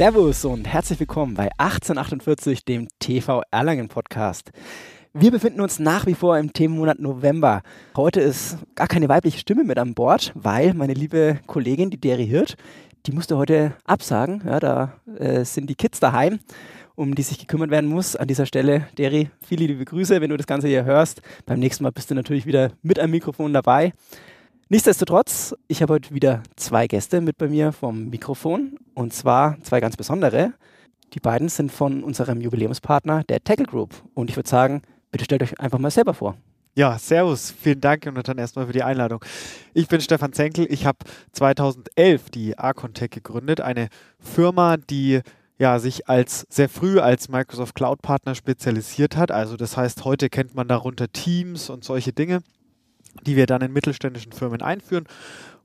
Servus und herzlich willkommen bei 1848, dem TV Erlangen Podcast. Wir befinden uns nach wie vor im Themenmonat November. Heute ist gar keine weibliche Stimme mit an Bord, weil meine liebe Kollegin, die Deri Hirt, die musste heute absagen. Ja, da äh, sind die Kids daheim, um die sich gekümmert werden muss. An dieser Stelle, Deri, viele liebe Grüße, wenn du das Ganze hier hörst. Beim nächsten Mal bist du natürlich wieder mit am Mikrofon dabei. Nichtsdestotrotz, ich habe heute wieder zwei Gäste mit bei mir vom Mikrofon und zwar zwei ganz besondere. Die beiden sind von unserem Jubiläumspartner, der Tackle Group. Und ich würde sagen, bitte stellt euch einfach mal selber vor. Ja, servus. Vielen Dank, Jonathan, erstmal für die Einladung. Ich bin Stefan Zenkel. Ich habe 2011 die Arcontech gegründet, eine Firma, die ja, sich als sehr früh als Microsoft Cloud Partner spezialisiert hat. Also das heißt, heute kennt man darunter Teams und solche Dinge die wir dann in mittelständischen Firmen einführen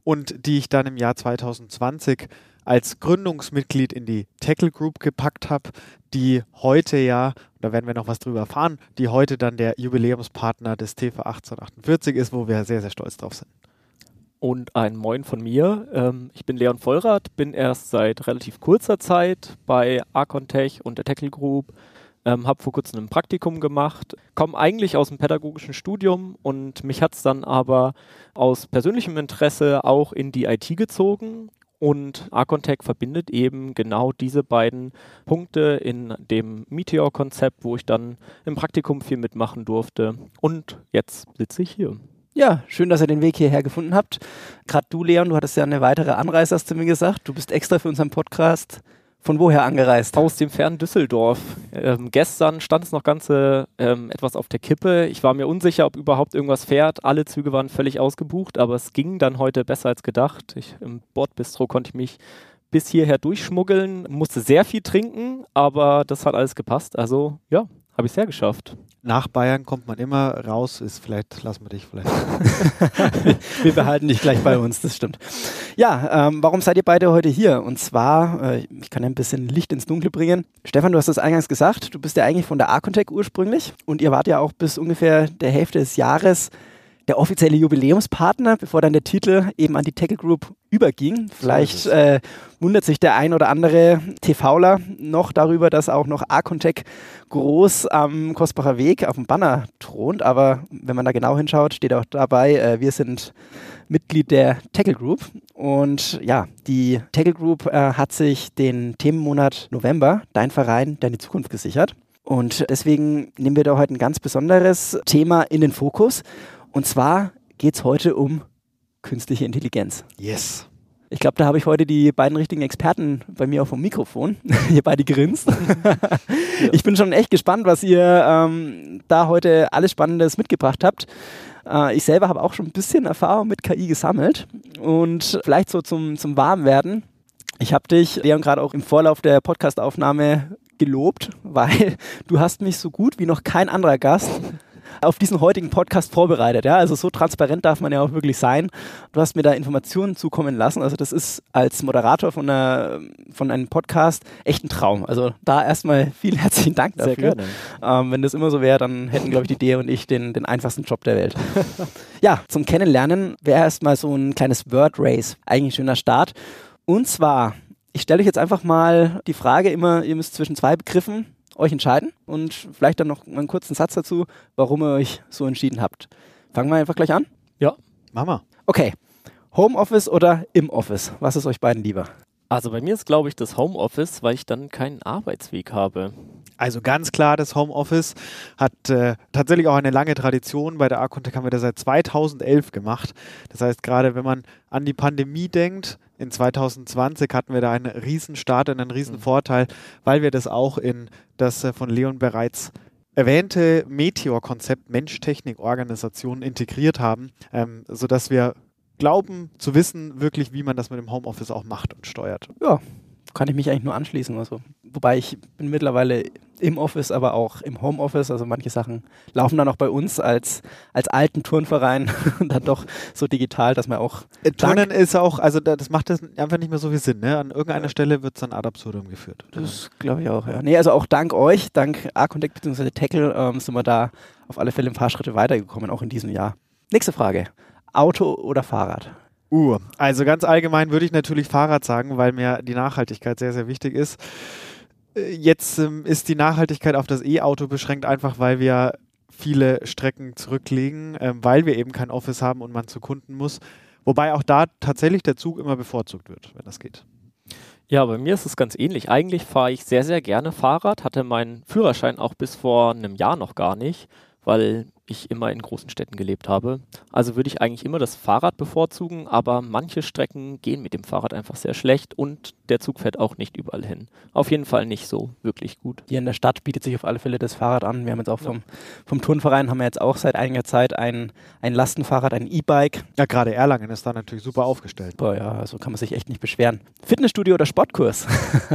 und die ich dann im Jahr 2020 als Gründungsmitglied in die Tackle Group gepackt habe, die heute ja, da werden wir noch was drüber erfahren, die heute dann der Jubiläumspartner des TV 1848 ist, wo wir sehr, sehr stolz drauf sind. Und ein Moin von mir. Ähm, ich bin Leon Vollrath, bin erst seit relativ kurzer Zeit bei Arcontech und der Tackle Group ähm, habe vor kurzem ein Praktikum gemacht, komme eigentlich aus dem pädagogischen Studium und mich hat es dann aber aus persönlichem Interesse auch in die IT gezogen. Und Arcontech verbindet eben genau diese beiden Punkte in dem Meteor-Konzept, wo ich dann im Praktikum viel mitmachen durfte. Und jetzt sitze ich hier. Ja, schön, dass ihr den Weg hierher gefunden habt. Gerade du, Leon, du hattest ja eine weitere Anreise, hast du mir gesagt. Du bist extra für unseren Podcast von woher angereist? Aus dem fernen Düsseldorf. Ähm, gestern stand es noch ganze ähm, etwas auf der Kippe. Ich war mir unsicher, ob überhaupt irgendwas fährt. Alle Züge waren völlig ausgebucht, aber es ging dann heute besser als gedacht. Ich, Im Bordbistro konnte ich mich bis hierher durchschmuggeln, musste sehr viel trinken, aber das hat alles gepasst. Also ja, habe ich es hergeschafft nach Bayern kommt man immer raus, ist vielleicht, lassen wir dich vielleicht. wir behalten dich gleich bei uns, das stimmt. Ja, ähm, warum seid ihr beide heute hier? Und zwar, äh, ich kann ein bisschen Licht ins Dunkle bringen. Stefan, du hast das eingangs gesagt, du bist ja eigentlich von der Arcontech ursprünglich und ihr wart ja auch bis ungefähr der Hälfte des Jahres der offizielle Jubiläumspartner, bevor dann der Titel eben an die Tackle Group überging. Vielleicht äh, wundert sich der ein oder andere TVler noch darüber, dass auch noch Arcontech groß am Kostbacher Weg auf dem Banner thront. Aber wenn man da genau hinschaut, steht auch dabei, äh, wir sind Mitglied der Tackle Group. Und ja, die Tackle Group äh, hat sich den Themenmonat November, dein Verein, deine Zukunft gesichert. Und deswegen nehmen wir da heute ein ganz besonderes Thema in den Fokus. Und zwar geht es heute um künstliche Intelligenz. Yes. Ich glaube, da habe ich heute die beiden richtigen Experten bei mir auf dem Mikrofon. ihr beide grinst. Ich bin schon echt gespannt, was ihr ähm, da heute alles Spannendes mitgebracht habt. Äh, ich selber habe auch schon ein bisschen Erfahrung mit KI gesammelt und vielleicht so zum, zum Warmwerden. Ich habe dich, Leon, gerade auch im Vorlauf der Podcastaufnahme gelobt, weil du hast mich so gut wie noch kein anderer Gast auf diesen heutigen Podcast vorbereitet. Ja? Also so transparent darf man ja auch wirklich sein. Du hast mir da Informationen zukommen lassen. Also das ist als Moderator von, einer, von einem Podcast echt ein Traum. Also da erstmal vielen herzlichen Dank dafür. Sehr gerne. Ähm, wenn das immer so wäre, dann hätten, glaube ich, die Dea und ich den, den einfachsten Job der Welt. ja, zum Kennenlernen wäre erstmal so ein kleines Word Race. Eigentlich ein schöner Start. Und zwar, ich stelle euch jetzt einfach mal die Frage immer, ihr müsst zwischen zwei Begriffen euch entscheiden und vielleicht dann noch einen kurzen Satz dazu, warum ihr euch so entschieden habt. Fangen wir einfach gleich an? Ja. Mama. Okay. Homeoffice oder im Office? Was ist euch beiden lieber? Also bei mir ist, glaube ich, das Homeoffice, weil ich dann keinen Arbeitsweg habe. Also ganz klar, das Homeoffice hat äh, tatsächlich auch eine lange Tradition. Bei der Arcontech haben wir das seit 2011 gemacht. Das heißt, gerade wenn man an die Pandemie denkt, in 2020 hatten wir da einen Riesenstart und einen Riesenvorteil, mhm. weil wir das auch in das äh, von Leon bereits erwähnte Meteor-Konzept Mensch-Technik-Organisation integriert haben, ähm, sodass wir glauben zu wissen, wirklich, wie man das mit dem Homeoffice auch macht und steuert. Ja, kann ich mich eigentlich nur anschließen. Also, wobei ich bin mittlerweile im Office, aber auch im Homeoffice. Also manche Sachen laufen dann auch bei uns als, als alten Turnverein dann doch so digital, dass man auch. Äh, Turnen ist auch, also das macht das einfach nicht mehr so viel Sinn. Ne? An irgendeiner ja. Stelle wird es dann ad absurdum geführt. Das glaube ich auch, ja. Nee, also auch dank euch, dank A-Contact bzw. Tackle ähm, sind wir da auf alle Fälle ein paar Schritte weitergekommen, auch in diesem Jahr. Nächste Frage. Auto oder Fahrrad? Uh, also ganz allgemein würde ich natürlich Fahrrad sagen, weil mir die Nachhaltigkeit sehr, sehr wichtig ist. Äh, jetzt ähm, ist die Nachhaltigkeit auf das E-Auto beschränkt, einfach weil wir viele Strecken zurücklegen, äh, weil wir eben kein Office haben und man zu Kunden muss. Wobei auch da tatsächlich der Zug immer bevorzugt wird, wenn das geht. Ja, bei mir ist es ganz ähnlich. Eigentlich fahre ich sehr, sehr gerne Fahrrad, hatte meinen Führerschein auch bis vor einem Jahr noch gar nicht, weil ich immer in großen Städten gelebt habe. Also würde ich eigentlich immer das Fahrrad bevorzugen, aber manche Strecken gehen mit dem Fahrrad einfach sehr schlecht und der Zug fährt auch nicht überall hin. Auf jeden Fall nicht so wirklich gut. Hier in der Stadt bietet sich auf alle Fälle das Fahrrad an. Wir haben jetzt auch vom, vom Turnverein haben wir jetzt auch seit einiger Zeit ein, ein Lastenfahrrad, ein E-Bike. Ja, gerade Erlangen ist da natürlich super aufgestellt. Boah, ja, also kann man sich echt nicht beschweren. Fitnessstudio oder Sportkurs?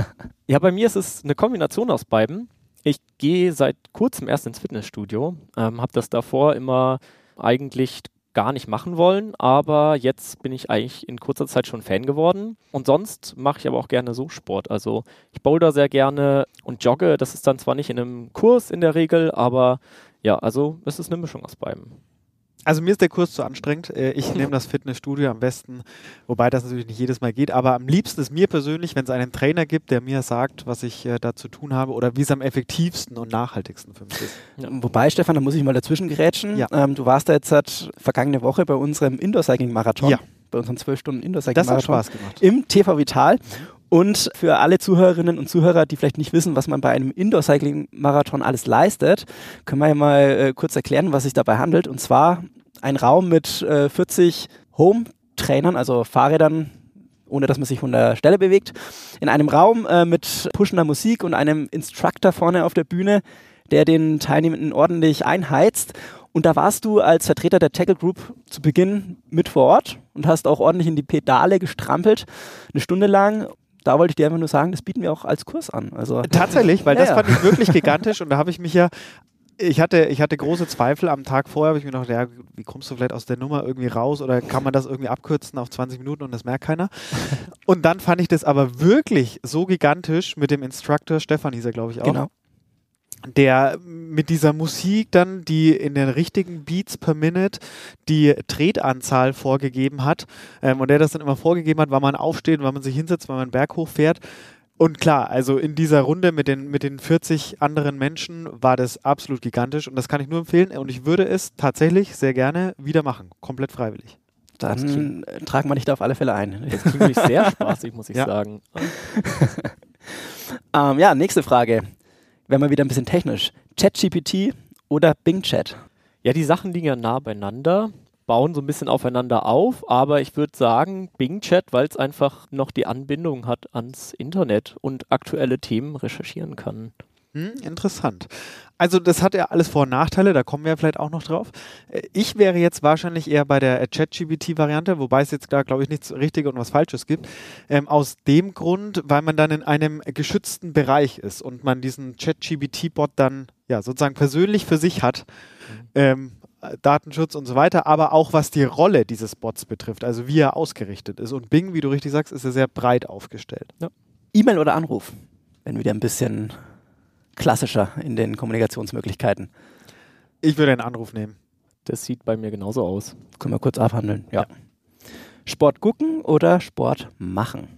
ja, bei mir ist es eine Kombination aus beiden. Ich gehe seit kurzem erst ins Fitnessstudio, ähm, habe das davor immer eigentlich gar nicht machen wollen, aber jetzt bin ich eigentlich in kurzer Zeit schon Fan geworden. Und sonst mache ich aber auch gerne so Sport. Also ich boulder sehr gerne und jogge. Das ist dann zwar nicht in einem Kurs in der Regel, aber ja, also es ist eine Mischung aus beidem. Also mir ist der Kurs zu anstrengend. Äh, ich nehme das Fitnessstudio am besten, wobei das natürlich nicht jedes Mal geht. Aber am liebsten ist mir persönlich, wenn es einen Trainer gibt, der mir sagt, was ich äh, da zu tun habe oder wie es am effektivsten und nachhaltigsten für mich ist. Wobei, Stefan, da muss ich mal dazwischen gerätschen. Ja. Ähm, du warst da jetzt seit vergangene Woche bei unserem Indoor-Cycling-Marathon. Ja. Bei unserem 12-Stunden-Indoor-Cycling-Marathon. Das hat Spaß gemacht. Im TV Vital. Und für alle Zuhörerinnen und Zuhörer, die vielleicht nicht wissen, was man bei einem Indoor-Cycling-Marathon alles leistet, können wir ja mal äh, kurz erklären, was sich dabei handelt. Und zwar ein Raum mit äh, 40 Home-Trainern, also Fahrrädern, ohne dass man sich von der Stelle bewegt, in einem Raum äh, mit pushender Musik und einem Instructor vorne auf der Bühne, der den Teilnehmenden ordentlich einheizt. Und da warst du als Vertreter der Tackle Group zu Beginn mit vor Ort und hast auch ordentlich in die Pedale gestrampelt, eine Stunde lang da wollte ich dir einfach nur sagen, das bieten wir auch als Kurs an. Also Tatsächlich, weil ja, das fand ich wirklich gigantisch und da habe ich mich ja ich hatte, ich hatte große Zweifel am Tag vorher, habe ich mir gedacht, ja, wie kommst du vielleicht aus der Nummer irgendwie raus oder kann man das irgendwie abkürzen auf 20 Minuten und das merkt keiner? Und dann fand ich das aber wirklich so gigantisch mit dem Instructor, Stefan hieß er, glaube ich, auch. Genau. Der mit dieser Musik dann, die in den richtigen Beats per Minute die Tretanzahl vorgegeben hat ähm, und der das dann immer vorgegeben hat, wann man aufsteht, wann man sich hinsetzt, wann man einen Berg hochfährt und klar, also in dieser Runde mit den, mit den 40 anderen Menschen war das absolut gigantisch und das kann ich nur empfehlen und ich würde es tatsächlich sehr gerne wieder machen, komplett freiwillig. Dann tragen wir dich da auf alle Fälle ein. Das klingt mich sehr spaßig, muss ich ja. sagen. ähm, ja, nächste Frage. Werden wir wieder ein bisschen technisch. ChatGPT oder Bing Chat? Ja, die Sachen liegen ja nah beieinander bauen so ein bisschen aufeinander auf, aber ich würde sagen Bing Chat, weil es einfach noch die Anbindung hat ans Internet und aktuelle Themen recherchieren kann. Hm, interessant. Also das hat ja alles Vor- und Nachteile, da kommen wir vielleicht auch noch drauf. Äh, ich wäre jetzt wahrscheinlich eher bei der ChatGPT-Variante, wobei es jetzt da, glaube ich, nichts Richtiges und was Falsches gibt. Ähm, aus dem Grund, weil man dann in einem geschützten Bereich ist und man diesen ChatGPT-Bot dann ja sozusagen persönlich für sich hat. Mhm. Ähm, Datenschutz und so weiter, aber auch was die Rolle dieses Bots betrifft, also wie er ausgerichtet ist. Und Bing, wie du richtig sagst, ist er sehr breit aufgestellt. Ja. E-Mail oder Anruf, wenn wieder ein bisschen klassischer in den Kommunikationsmöglichkeiten. Ich würde einen Anruf nehmen. Das sieht bei mir genauso aus. Können wir kurz abhandeln. Ja. ja. Sport gucken oder Sport machen?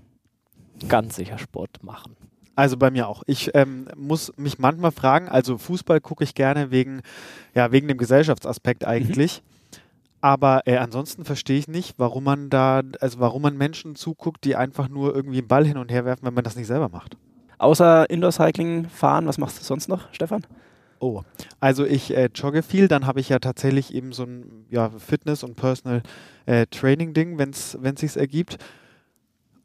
Ganz sicher Sport machen. Also bei mir auch. Ich ähm, muss mich manchmal fragen, also Fußball gucke ich gerne wegen, ja, wegen dem Gesellschaftsaspekt eigentlich. Mhm. Aber äh, ansonsten verstehe ich nicht, warum man da, also warum man Menschen zuguckt, die einfach nur irgendwie einen Ball hin und her werfen, wenn man das nicht selber macht. Außer Indoor-Cycling fahren, was machst du sonst noch, Stefan? Oh, also ich äh, jogge viel, dann habe ich ja tatsächlich eben so ein ja, Fitness- und Personal äh, wenn es sich ergibt.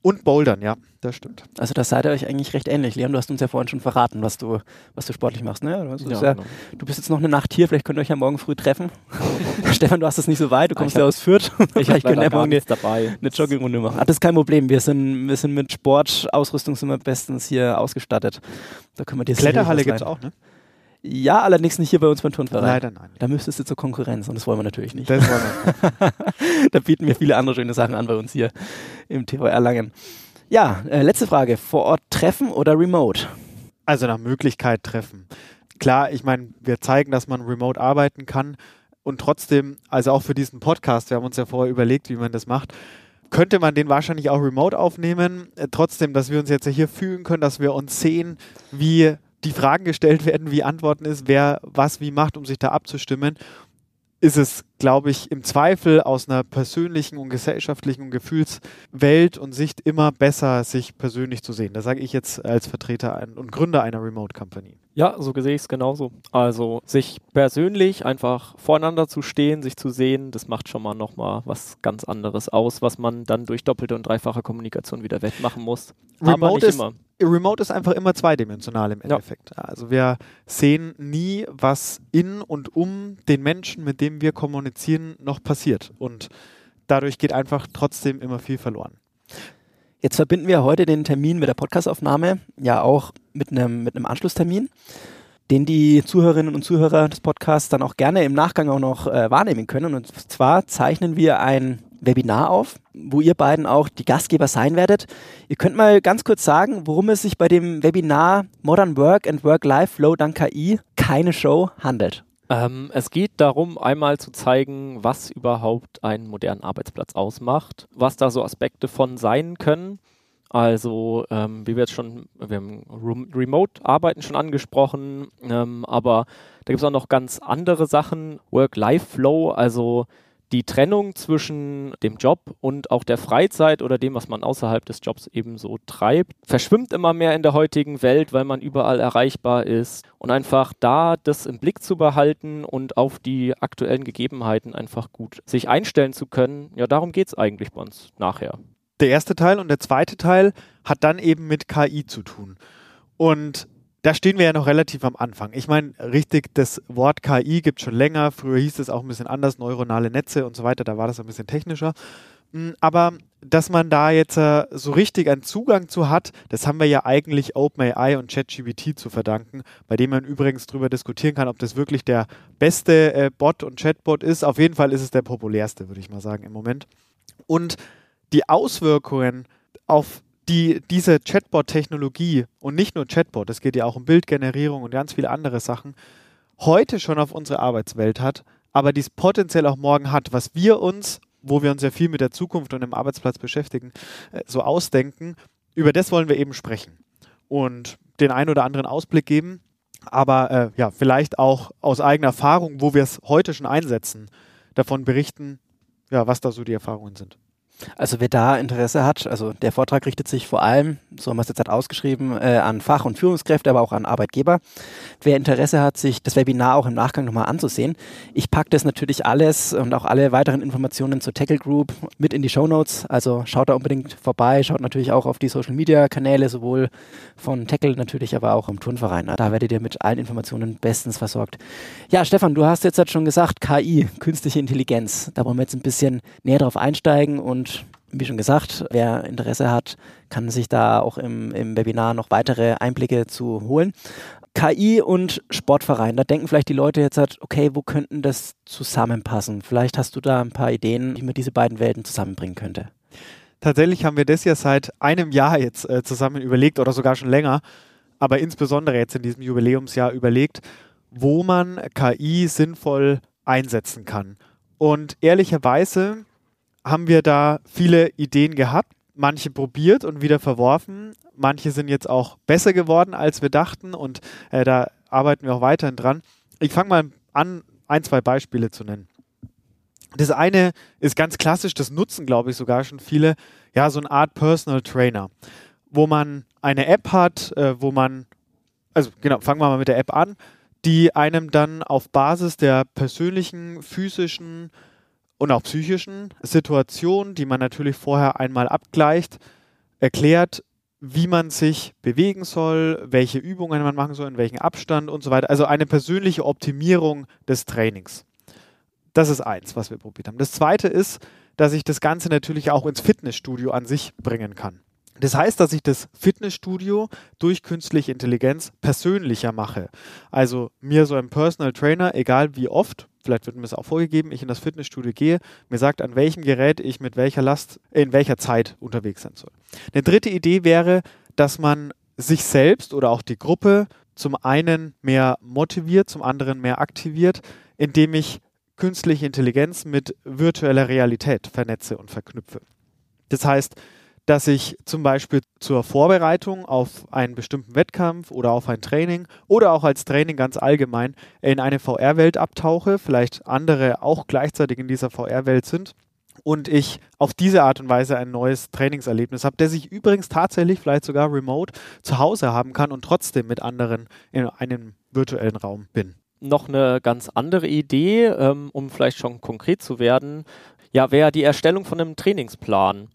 Und Bouldern, ja, das stimmt. Also das seid ihr euch eigentlich recht ähnlich. Liam, du hast uns ja vorhin schon verraten, was du, was du sportlich machst. Ne? Du, ja, ja, genau. du bist jetzt noch eine Nacht hier, vielleicht könnt ihr euch ja morgen früh treffen. Stefan, du hast es nicht so weit, du kommst ja aus Fürth. Ich vielleicht könnt ihr morgen eine, dabei. eine Joggingrunde machen. Ah, das ist kein Problem, wir sind, wir sind mit Sportausrüstung sind wir bestens hier ausgestattet. Da können wir dir Kletterhalle gibt es auch, ne? Ja, allerdings nicht hier bei uns beim Turnverein. Leider nein. Da müsstest du zur Konkurrenz und das wollen wir natürlich nicht. Das wollen wir. da bieten wir viele andere schöne Sachen an bei uns hier im TV Erlangen. Ja, äh, letzte Frage. Vor Ort treffen oder remote? Also nach Möglichkeit treffen. Klar, ich meine, wir zeigen, dass man remote arbeiten kann und trotzdem, also auch für diesen Podcast, wir haben uns ja vorher überlegt, wie man das macht, könnte man den wahrscheinlich auch remote aufnehmen. Äh, trotzdem, dass wir uns jetzt hier fühlen können, dass wir uns sehen, wie die Fragen gestellt werden, wie Antworten ist, wer was wie macht, um sich da abzustimmen ist es, glaube ich, im Zweifel aus einer persönlichen und gesellschaftlichen und Gefühlswelt und Sicht immer besser, sich persönlich zu sehen. Das sage ich jetzt als Vertreter und Gründer einer Remote Company. Ja, so sehe ich es genauso. Also sich persönlich einfach voreinander zu stehen, sich zu sehen, das macht schon mal nochmal was ganz anderes aus, was man dann durch doppelte und dreifache Kommunikation wieder wettmachen muss. Remote Aber nicht ist, immer. Remote ist einfach immer zweidimensional im Endeffekt. Ja. Also wir sehen nie, was in und um den Menschen, mit dem wir kommunizieren, noch passiert. Und dadurch geht einfach trotzdem immer viel verloren. Jetzt verbinden wir heute den Termin mit der Podcastaufnahme ja auch mit einem, mit einem Anschlusstermin, den die Zuhörerinnen und Zuhörer des Podcasts dann auch gerne im Nachgang auch noch äh, wahrnehmen können. Und zwar zeichnen wir ein Webinar auf, wo ihr beiden auch die Gastgeber sein werdet. Ihr könnt mal ganz kurz sagen, worum es sich bei dem Webinar Modern Work and Work-Life Flow dank KI keine Show handelt. Ähm, es geht darum, einmal zu zeigen, was überhaupt einen modernen Arbeitsplatz ausmacht, was da so Aspekte von sein können. Also, ähm, wie wir jetzt schon, wir haben Remote-Arbeiten schon angesprochen, ähm, aber da gibt es auch noch ganz andere Sachen. Work-Life-Flow, also die Trennung zwischen dem Job und auch der Freizeit oder dem, was man außerhalb des Jobs eben so treibt, verschwimmt immer mehr in der heutigen Welt, weil man überall erreichbar ist. Und einfach da das im Blick zu behalten und auf die aktuellen Gegebenheiten einfach gut sich einstellen zu können, ja, darum geht es eigentlich bei uns nachher. Der erste Teil und der zweite Teil hat dann eben mit KI zu tun. Und da stehen wir ja noch relativ am Anfang. Ich meine, richtig, das Wort KI gibt schon länger. Früher hieß es auch ein bisschen anders, neuronale Netze und so weiter. Da war das ein bisschen technischer. Hm, aber dass man da jetzt äh, so richtig einen Zugang zu hat, das haben wir ja eigentlich OpenAI und ChatGPT zu verdanken, bei dem man übrigens darüber diskutieren kann, ob das wirklich der beste äh, Bot und Chatbot ist. Auf jeden Fall ist es der populärste, würde ich mal sagen, im Moment. Und die Auswirkungen auf die diese Chatbot-Technologie und nicht nur Chatbot, es geht ja auch um Bildgenerierung und ganz viele andere Sachen, heute schon auf unsere Arbeitswelt hat, aber dies potenziell auch morgen hat, was wir uns, wo wir uns ja viel mit der Zukunft und dem Arbeitsplatz beschäftigen, äh, so ausdenken, über das wollen wir eben sprechen und den einen oder anderen Ausblick geben, aber äh, ja, vielleicht auch aus eigener Erfahrung, wo wir es heute schon einsetzen, davon berichten, ja, was da so die Erfahrungen sind. Also wer da Interesse hat, also der Vortrag richtet sich vor allem, so haben wir es jetzt halt ausgeschrieben, äh, an Fach- und Führungskräfte, aber auch an Arbeitgeber. Wer Interesse hat, sich das Webinar auch im Nachgang nochmal anzusehen, ich packe das natürlich alles und auch alle weiteren Informationen zur Tackle Group mit in die Show Notes. Also schaut da unbedingt vorbei, schaut natürlich auch auf die Social Media Kanäle, sowohl von Tackle natürlich, aber auch im Turnverein. Da werdet ihr mit allen Informationen bestens versorgt. Ja, Stefan, du hast jetzt halt schon gesagt, KI, künstliche Intelligenz. Da wollen wir jetzt ein bisschen näher drauf einsteigen und wie schon gesagt, wer Interesse hat, kann sich da auch im, im Webinar noch weitere Einblicke zu holen. KI und Sportverein, da denken vielleicht die Leute jetzt halt, okay, wo könnten das zusammenpassen? Vielleicht hast du da ein paar Ideen, wie man diese beiden Welten zusammenbringen könnte. Tatsächlich haben wir das ja seit einem Jahr jetzt äh, zusammen überlegt oder sogar schon länger, aber insbesondere jetzt in diesem Jubiläumsjahr überlegt, wo man KI sinnvoll einsetzen kann. Und ehrlicherweise haben wir da viele Ideen gehabt, manche probiert und wieder verworfen. Manche sind jetzt auch besser geworden, als wir dachten und äh, da arbeiten wir auch weiterhin dran. Ich fange mal an, ein, zwei Beispiele zu nennen. Das eine ist ganz klassisch, das nutzen, glaube ich, sogar schon viele, ja, so eine Art Personal Trainer, wo man eine App hat, äh, wo man, also genau, fangen wir mal mit der App an, die einem dann auf Basis der persönlichen, physischen, und auch psychischen Situationen, die man natürlich vorher einmal abgleicht, erklärt, wie man sich bewegen soll, welche Übungen man machen soll, in welchem Abstand und so weiter. Also eine persönliche Optimierung des Trainings. Das ist eins, was wir probiert haben. Das zweite ist, dass ich das Ganze natürlich auch ins Fitnessstudio an sich bringen kann. Das heißt, dass ich das Fitnessstudio durch künstliche Intelligenz persönlicher mache. Also mir so ein Personal Trainer, egal wie oft, vielleicht wird mir das auch vorgegeben, ich in das Fitnessstudio gehe, mir sagt, an welchem Gerät ich mit welcher Last in welcher Zeit unterwegs sein soll. Eine dritte Idee wäre, dass man sich selbst oder auch die Gruppe zum einen mehr motiviert, zum anderen mehr aktiviert, indem ich künstliche Intelligenz mit virtueller Realität vernetze und verknüpfe. Das heißt, dass ich zum Beispiel zur Vorbereitung auf einen bestimmten Wettkampf oder auf ein Training oder auch als Training ganz allgemein in eine VR-Welt abtauche, vielleicht andere auch gleichzeitig in dieser VR-Welt sind und ich auf diese Art und Weise ein neues Trainingserlebnis habe, der sich übrigens tatsächlich vielleicht sogar remote zu Hause haben kann und trotzdem mit anderen in einem virtuellen Raum bin. Noch eine ganz andere Idee, ähm, um vielleicht schon konkret zu werden, ja, wäre die Erstellung von einem Trainingsplan.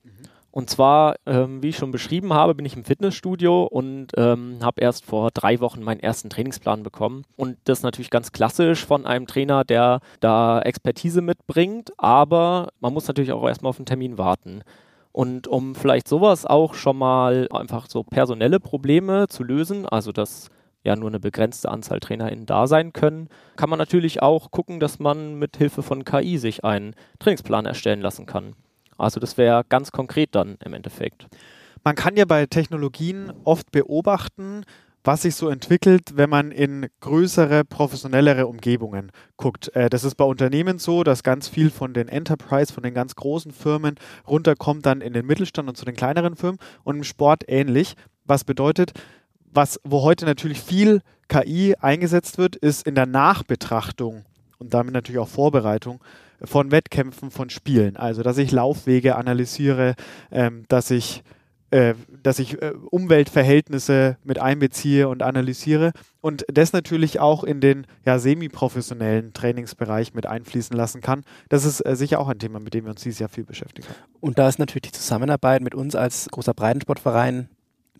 Und zwar, ähm, wie ich schon beschrieben habe, bin ich im Fitnessstudio und ähm, habe erst vor drei Wochen meinen ersten Trainingsplan bekommen. Und das ist natürlich ganz klassisch von einem Trainer, der da Expertise mitbringt, aber man muss natürlich auch erstmal auf einen Termin warten. Und um vielleicht sowas auch schon mal einfach so personelle Probleme zu lösen, also dass ja nur eine begrenzte Anzahl TrainerInnen da sein können, kann man natürlich auch gucken, dass man mit Hilfe von KI sich einen Trainingsplan erstellen lassen kann. Also das wäre ganz konkret dann im Endeffekt. Man kann ja bei Technologien oft beobachten, was sich so entwickelt, wenn man in größere, professionellere Umgebungen guckt. Äh, das ist bei Unternehmen so, dass ganz viel von den Enterprise, von den ganz großen Firmen runterkommt dann in den Mittelstand und zu den kleineren Firmen und im Sport ähnlich. Was bedeutet, was, wo heute natürlich viel KI eingesetzt wird, ist in der Nachbetrachtung und damit natürlich auch Vorbereitung von Wettkämpfen, von Spielen. Also, dass ich Laufwege analysiere, ähm, dass ich äh, dass ich äh, Umweltverhältnisse mit einbeziehe und analysiere und das natürlich auch in den ja, semi-professionellen Trainingsbereich mit einfließen lassen kann. Das ist äh, sicher auch ein Thema, mit dem wir uns dieses Jahr viel beschäftigen. Und da ist natürlich die Zusammenarbeit mit uns als großer Breitensportverein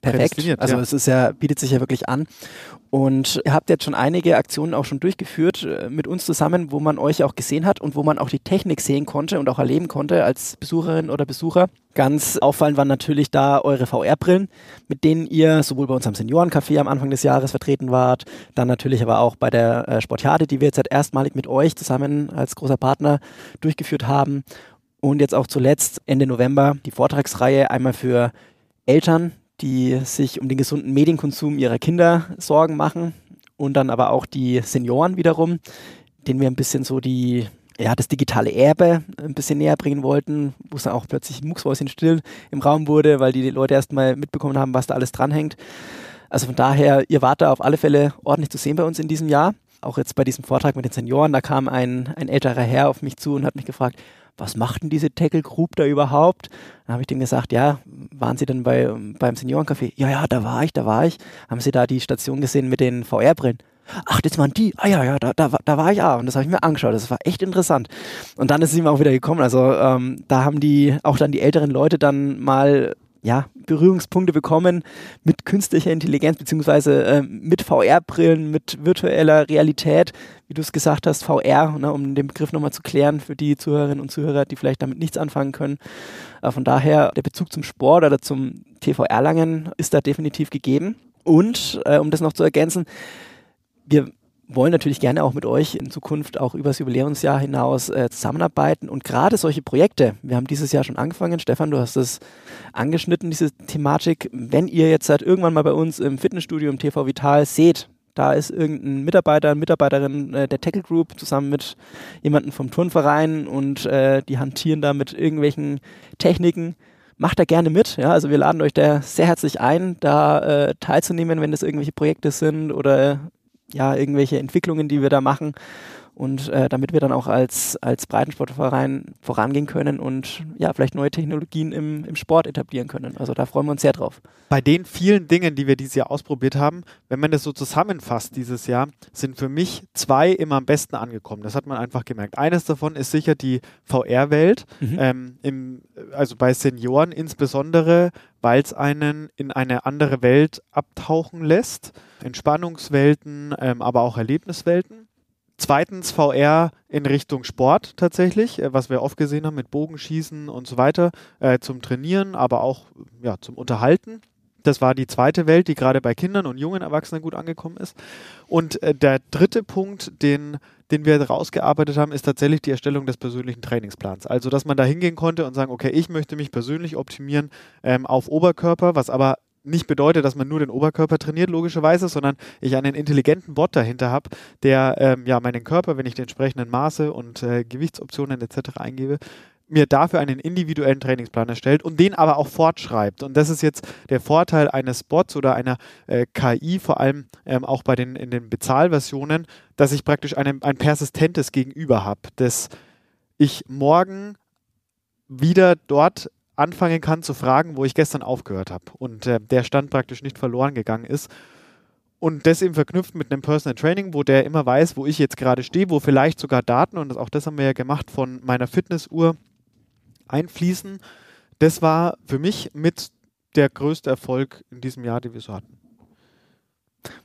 perfekt. Also ja. es ist ja, bietet sich ja wirklich an. Und ihr habt jetzt schon einige Aktionen auch schon durchgeführt äh, mit uns zusammen, wo man euch auch gesehen hat und wo man auch die Technik sehen konnte und auch erleben konnte als Besucherin oder Besucher. Ganz auffallend waren natürlich da eure VR-Brillen, mit denen ihr sowohl bei uns am Seniorencafé am Anfang des Jahres vertreten wart, dann natürlich aber auch bei der äh, Sportiade, die wir jetzt erstmalig mit euch zusammen als großer Partner durchgeführt haben. Und jetzt auch zuletzt Ende November die Vortragsreihe einmal für Eltern, die sich um den gesunden Medienkonsum ihrer Kinder Sorgen machen und dann aber auch die Senioren wiederum, denen wir ein bisschen so die ja, das digitale Erbe ein bisschen näher bringen wollten, wo es dann auch plötzlich mucksmäuschen still im Raum wurde, weil die Leute erstmal mitbekommen haben, was da alles dranhängt. Also von daher, ihr wart da auf alle Fälle ordentlich zu sehen bei uns in diesem Jahr. Auch jetzt bei diesem Vortrag mit den Senioren, da kam ein, ein älterer Herr auf mich zu und hat mich gefragt, was macht denn diese Tackle Group da überhaupt? Dann habe ich dem gesagt, ja, waren Sie denn bei, beim Seniorencafé? Ja, ja, da war ich, da war ich. Haben Sie da die Station gesehen mit den VR-Brillen? Ach, das waren die. Ah ja, ja, da, da, da war ich auch. Und das habe ich mir angeschaut. Das war echt interessant. Und dann ist es ihm auch wieder gekommen. Also ähm, da haben die, auch dann die älteren Leute dann mal ja, Berührungspunkte bekommen mit künstlicher Intelligenz, beziehungsweise äh, mit VR-Brillen, mit virtueller Realität, wie du es gesagt hast, VR, ne, um den Begriff nochmal zu klären für die Zuhörerinnen und Zuhörer, die vielleicht damit nichts anfangen können. Äh, von daher, der Bezug zum Sport oder zum TV Erlangen ist da definitiv gegeben. Und, äh, um das noch zu ergänzen, wir wollen natürlich gerne auch mit euch in Zukunft auch übers Jubiläumsjahr hinaus äh, zusammenarbeiten und gerade solche Projekte, wir haben dieses Jahr schon angefangen, Stefan, du hast es angeschnitten, diese Thematik, wenn ihr jetzt seit irgendwann mal bei uns im Fitnessstudio im TV Vital seht, da ist irgendein Mitarbeiter, Mitarbeiterin äh, der Tackle Group zusammen mit jemandem vom Turnverein und äh, die hantieren da mit irgendwelchen Techniken. Macht da gerne mit. Ja? Also wir laden euch da sehr herzlich ein, da äh, teilzunehmen, wenn das irgendwelche Projekte sind oder ja, irgendwelche Entwicklungen, die wir da machen. Und äh, damit wir dann auch als, als Breitensportverein vorangehen können und ja, vielleicht neue Technologien im, im Sport etablieren können. Also da freuen wir uns sehr drauf. Bei den vielen Dingen, die wir dieses Jahr ausprobiert haben, wenn man das so zusammenfasst dieses Jahr, sind für mich zwei immer am besten angekommen. Das hat man einfach gemerkt. Eines davon ist sicher die VR-Welt, mhm. ähm, im, also bei Senioren insbesondere, weil es einen in eine andere Welt abtauchen lässt. Entspannungswelten, ähm, aber auch Erlebniswelten. Zweitens VR in Richtung Sport tatsächlich, äh, was wir oft gesehen haben mit Bogenschießen und so weiter, äh, zum Trainieren, aber auch ja, zum Unterhalten. Das war die zweite Welt, die gerade bei Kindern und jungen Erwachsenen gut angekommen ist. Und äh, der dritte Punkt, den, den wir rausgearbeitet haben, ist tatsächlich die Erstellung des persönlichen Trainingsplans. Also, dass man da hingehen konnte und sagen, okay, ich möchte mich persönlich optimieren ähm, auf Oberkörper, was aber nicht bedeutet, dass man nur den Oberkörper trainiert, logischerweise, sondern ich einen intelligenten Bot dahinter habe, der ähm, ja meinen Körper, wenn ich die entsprechenden Maße und äh, Gewichtsoptionen etc. eingebe, mir dafür einen individuellen Trainingsplan erstellt und den aber auch fortschreibt. Und das ist jetzt der Vorteil eines Bots oder einer äh, KI, vor allem ähm, auch bei den in den Bezahlversionen, dass ich praktisch eine, ein persistentes Gegenüber habe, das ich morgen wieder dort anfangen kann zu fragen, wo ich gestern aufgehört habe und äh, der Stand praktisch nicht verloren gegangen ist. Und das eben verknüpft mit einem Personal Training, wo der immer weiß, wo ich jetzt gerade stehe, wo vielleicht sogar Daten, und auch das haben wir ja gemacht, von meiner Fitnessuhr einfließen. Das war für mich mit der größte Erfolg in diesem Jahr, den wir so hatten.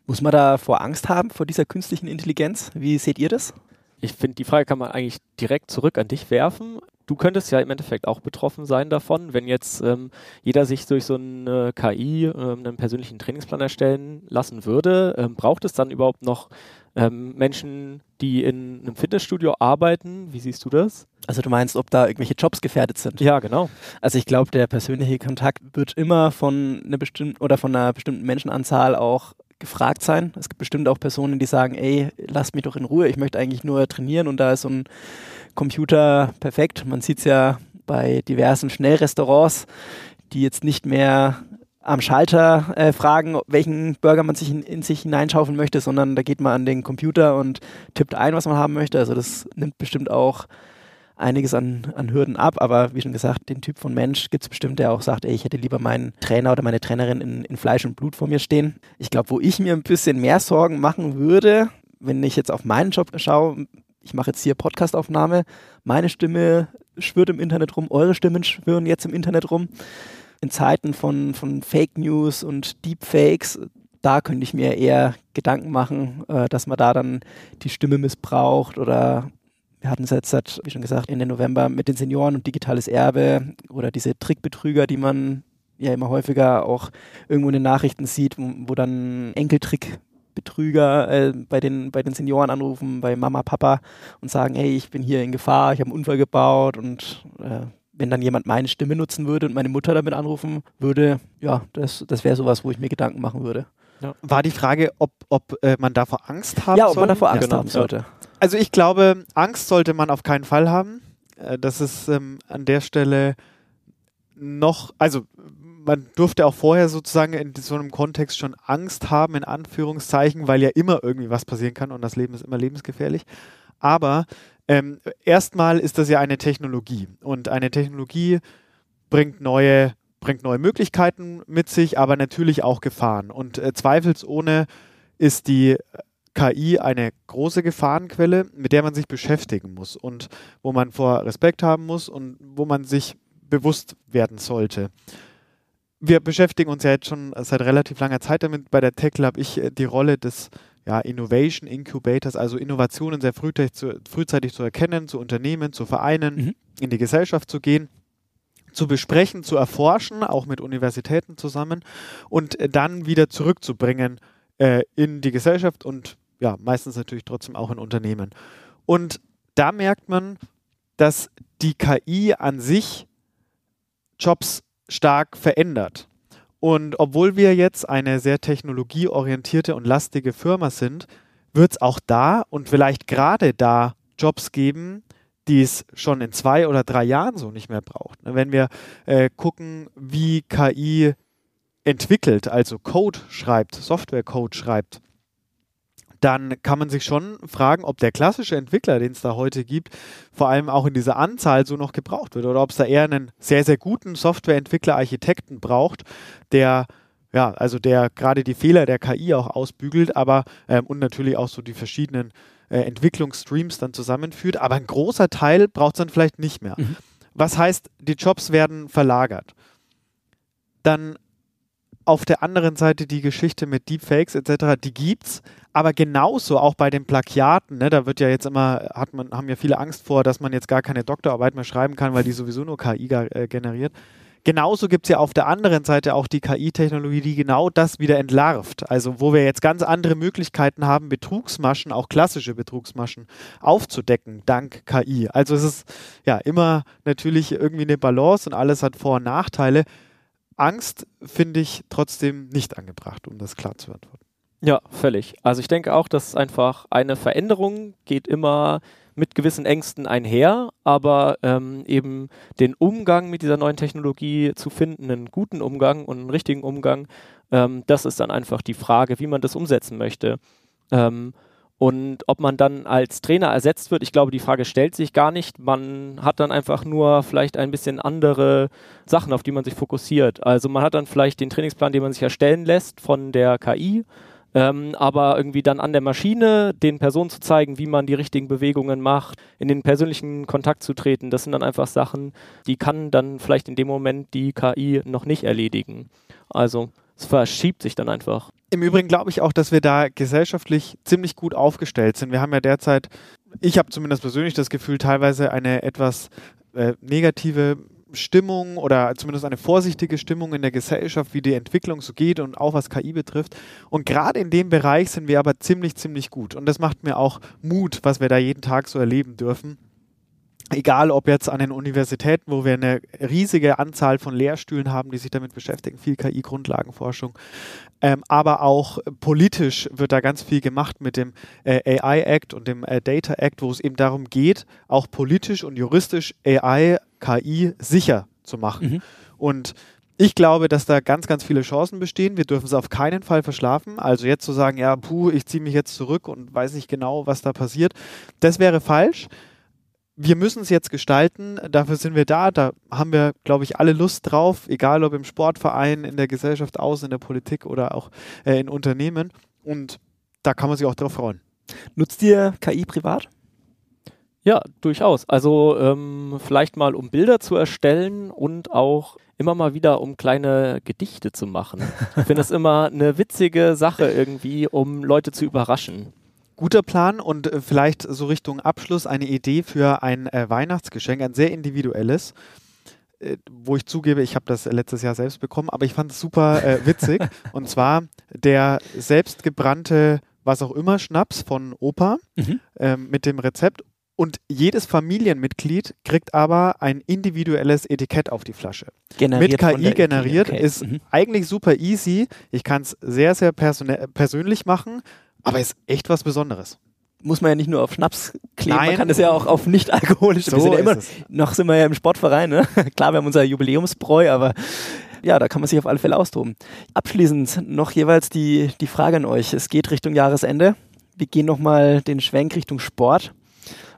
Muss man da vor Angst haben vor dieser künstlichen Intelligenz? Wie seht ihr das? Ich finde, die Frage kann man eigentlich direkt zurück an dich werfen. Du könntest ja im Endeffekt auch betroffen sein davon, wenn jetzt ähm, jeder sich durch so eine KI äh, einen persönlichen Trainingsplan erstellen lassen würde. Ähm, braucht es dann überhaupt noch ähm, Menschen, die in einem Fitnessstudio arbeiten? Wie siehst du das? Also du meinst, ob da irgendwelche Jobs gefährdet sind? Ja, genau. Also ich glaube, der persönliche Kontakt wird immer von einer bestimmten oder von einer bestimmten Menschenanzahl auch gefragt sein. Es gibt bestimmt auch Personen, die sagen, ey, lasst mich doch in Ruhe, ich möchte eigentlich nur trainieren und da ist so ein Computer perfekt. Man sieht es ja bei diversen Schnellrestaurants, die jetzt nicht mehr am Schalter äh, fragen, welchen Burger man sich in, in, sich hineinschaufeln möchte, sondern da geht man an den Computer und tippt ein, was man haben möchte. Also das nimmt bestimmt auch einiges an, an Hürden ab, aber wie schon gesagt, den Typ von Mensch gibt es bestimmt, der auch sagt, ey, ich hätte lieber meinen Trainer oder meine Trainerin in, in Fleisch und Blut vor mir stehen. Ich glaube, wo ich mir ein bisschen mehr Sorgen machen würde, wenn ich jetzt auf meinen Job schaue, ich mache jetzt hier Podcastaufnahme, meine Stimme schwirrt im Internet rum, eure Stimmen schwirren jetzt im Internet rum. In Zeiten von, von Fake News und Deepfakes, da könnte ich mir eher Gedanken machen, äh, dass man da dann die Stimme missbraucht oder wir hatten es jetzt, wie schon gesagt, Ende November mit den Senioren und digitales Erbe oder diese Trickbetrüger, die man ja immer häufiger auch irgendwo in den Nachrichten sieht, wo, dann Enkeltrickbetrüger äh, bei, den, bei den Senioren anrufen, bei Mama, Papa und sagen, hey, ich bin hier in Gefahr, ich habe einen Unfall gebaut und äh, wenn dann jemand meine Stimme nutzen würde und meine Mutter damit anrufen würde, ja, das, das wäre sowas, wo ich mir Gedanken machen würde. Ja. War die Frage, ob, ob äh, man davor Angst haben Ja, ob soll? man davor Angst genau. haben sollte. Also ich glaube, Angst sollte man auf keinen Fall haben. Äh, das ist ähm, an der Stelle noch, also man durfte auch vorher sozusagen in so einem Kontext schon Angst haben, in Anführungszeichen, weil ja immer irgendwie was passieren kann und das Leben ist immer lebensgefährlich. Aber ähm, erstmal ist das ja eine Technologie und eine Technologie bringt neue, bringt neue Möglichkeiten mit sich, aber natürlich auch Gefahren. Und äh, zweifelsohne ist die KI eine große Gefahrenquelle, mit der man sich beschäftigen muss und wo man vor Respekt haben muss und wo man sich bewusst werden sollte. Wir beschäftigen uns ja jetzt schon seit relativ langer Zeit damit. Bei der Tech habe ich äh, die Rolle des ja, Innovation Incubators, also Innovationen sehr frühzeitig zu, frühzeitig zu erkennen, zu Unternehmen, zu Vereinen, Mhm. in die Gesellschaft zu gehen, zu besprechen, zu erforschen, auch mit Universitäten zusammen und äh, dann wieder zurückzubringen äh, in die Gesellschaft und ja, meistens natürlich trotzdem auch in Unternehmen. Und da merkt man, dass die KI an sich Jobs stark verändert. Und obwohl wir jetzt eine sehr technologieorientierte und lastige Firma sind, wird es auch da und vielleicht gerade da Jobs geben, die es schon in zwei oder drei Jahren so nicht mehr braucht. Wenn wir äh, gucken, wie KI entwickelt, also Code schreibt, Software-Code schreibt, dann kann man sich schon fragen, ob der klassische Entwickler, den es da heute gibt, vor allem auch in dieser Anzahl so noch gebraucht wird oder ob es da eher einen sehr, sehr guten Softwareentwickler, Architekten braucht, der ja, also der gerade die Fehler der KI auch ausbügelt, aber ähm, und natürlich auch so die verschiedenen äh, Entwicklungsstreams dann zusammenführt, aber ein großer Teil braucht es dann vielleicht nicht mehr. Mhm. Was heißt, die Jobs werden verlagert. Dann auf der anderen Seite die Geschichte mit Deepfakes etc., die gibt's, aber genauso auch bei den Plagiaten, ne, da wird ja jetzt immer, hat man, haben ja viele Angst vor, dass man jetzt gar keine Doktorarbeit mehr schreiben kann, weil die sowieso nur KI äh, generiert. Genauso gibt es ja auf der anderen Seite auch die KI-Technologie, die genau das wieder entlarvt. Also wo wir jetzt ganz andere Möglichkeiten haben, Betrugsmaschen, auch klassische Betrugsmaschen, aufzudecken, dank KI. Also es ist ja immer natürlich irgendwie eine Balance und alles hat Vor- und Nachteile. Angst finde ich trotzdem nicht angebracht, um das klar zu beantworten. Ja, völlig. Also ich denke auch, dass einfach eine Veränderung geht immer mit gewissen Ängsten einher, aber ähm, eben den Umgang mit dieser neuen Technologie zu finden, einen guten Umgang und einen richtigen Umgang, ähm, das ist dann einfach die Frage, wie man das umsetzen möchte. Ähm, und ob man dann als Trainer ersetzt wird, ich glaube, die Frage stellt sich gar nicht. Man hat dann einfach nur vielleicht ein bisschen andere Sachen, auf die man sich fokussiert. Also man hat dann vielleicht den Trainingsplan, den man sich erstellen lässt von der KI ähm, aber irgendwie dann an der Maschine den Personen zu zeigen, wie man die richtigen Bewegungen macht, in den persönlichen Kontakt zu treten, das sind dann einfach Sachen, die kann dann vielleicht in dem Moment die KI noch nicht erledigen. Also es verschiebt sich dann einfach. Im Übrigen glaube ich auch, dass wir da gesellschaftlich ziemlich gut aufgestellt sind. Wir haben ja derzeit, ich habe zumindest persönlich das Gefühl, teilweise eine etwas äh, negative Stimmung oder zumindest eine vorsichtige Stimmung in der Gesellschaft, wie die Entwicklung so geht und auch was KI betrifft. Und gerade in dem Bereich sind wir aber ziemlich, ziemlich gut. Und das macht mir auch Mut, was wir da jeden Tag so erleben dürfen egal ob jetzt an den Universitäten, wo wir eine riesige Anzahl von Lehrstühlen haben, die sich damit beschäftigen, viel KI-Grundlagenforschung, ähm, aber auch politisch wird da ganz viel gemacht mit dem äh, AI Act und dem äh, Data Act, wo es eben darum geht, auch politisch und juristisch AI, KI sicher zu machen. Mhm. Und ich glaube, dass da ganz, ganz viele Chancen bestehen. Wir dürfen es auf keinen Fall verschlafen. Also jetzt zu sagen, ja, puh, ich ziehe mich jetzt zurück und weiß nicht genau, was da passiert, das wäre falsch wir müssen es jetzt gestalten, dafür sind wir da, da haben wir, glaube ich, alle Lust drauf, egal ob im Sportverein, in der Gesellschaft aus, in der Politik oder auch äh, in Unternehmen. Und da kann man sich auch drauf freuen. Nutzt ihr KI privat? Ja, durchaus. Also ähm, vielleicht mal, um Bilder zu erstellen und auch immer mal wieder, um kleine Gedichte zu machen. Ich finde das immer eine witzige Sache irgendwie, um Leute zu überraschen. Guter Plan und äh, vielleicht so Richtung Abschluss eine Idee für ein äh, Weihnachtsgeschenk, ein sehr individuelles, äh, wo ich zugebe, ich habe das letztes Jahr selbst bekommen, aber ich fand es super äh, witzig. und zwar der selbstgebrannte, was auch immer, Schnaps von Opa mhm. Ähm, mit dem Rezept. Und jedes Familienmitglied kriegt aber ein individuelles Etikett auf die Flasche. Generiert mit KI generiert, okay. ist mhm. eigentlich super easy. Ich kann es sehr, sehr persönlich machen aber ist echt was Besonderes. Muss man ja nicht nur auf Schnaps kleben, Nein. man kann es ja auch auf nicht alkoholische. So wir sind ja immer, noch sind wir ja im Sportverein, ne? Klar, wir haben unser Jubiläumsbräu, aber ja, da kann man sich auf alle Fälle austoben. Abschließend noch jeweils die, die Frage an euch. Es geht Richtung Jahresende. Wir gehen nochmal den Schwenk Richtung Sport.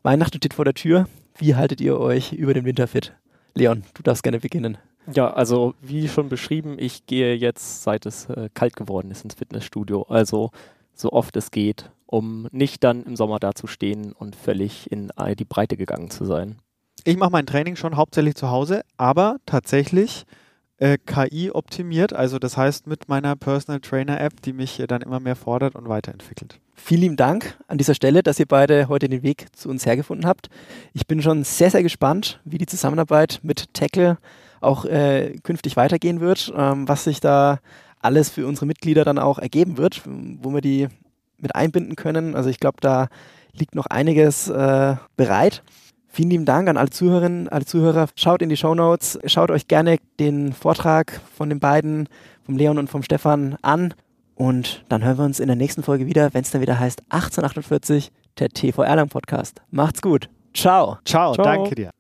Weihnachten steht vor der Tür. Wie haltet ihr euch über den Winter fit? Leon, du darfst gerne beginnen. Ja, also wie schon beschrieben, ich gehe jetzt, seit es äh, kalt geworden ist, ins Fitnessstudio. Also so oft es geht, um nicht dann im Sommer da zu stehen und völlig in die Breite gegangen zu sein. Ich mache mein Training schon hauptsächlich zu Hause, aber tatsächlich äh, KI optimiert, also das heißt mit meiner Personal Trainer App, die mich dann immer mehr fordert und weiterentwickelt. Vielen lieben Dank an dieser Stelle, dass ihr beide heute den Weg zu uns hergefunden habt. Ich bin schon sehr, sehr gespannt, wie die Zusammenarbeit mit Tackle auch äh, künftig weitergehen wird, ähm, was sich da alles für unsere Mitglieder dann auch ergeben wird, wo wir die mit einbinden können. Also ich glaube, da liegt noch einiges äh, bereit. Vielen lieben Dank an alle Zuhörerinnen, alle Zuhörer. Schaut in die Show Notes, schaut euch gerne den Vortrag von den beiden, vom Leon und vom Stefan an. Und dann hören wir uns in der nächsten Folge wieder, wenn es dann wieder heißt 1848, der TV Erlang Podcast. Macht's gut. Ciao. Ciao, Ciao. danke dir.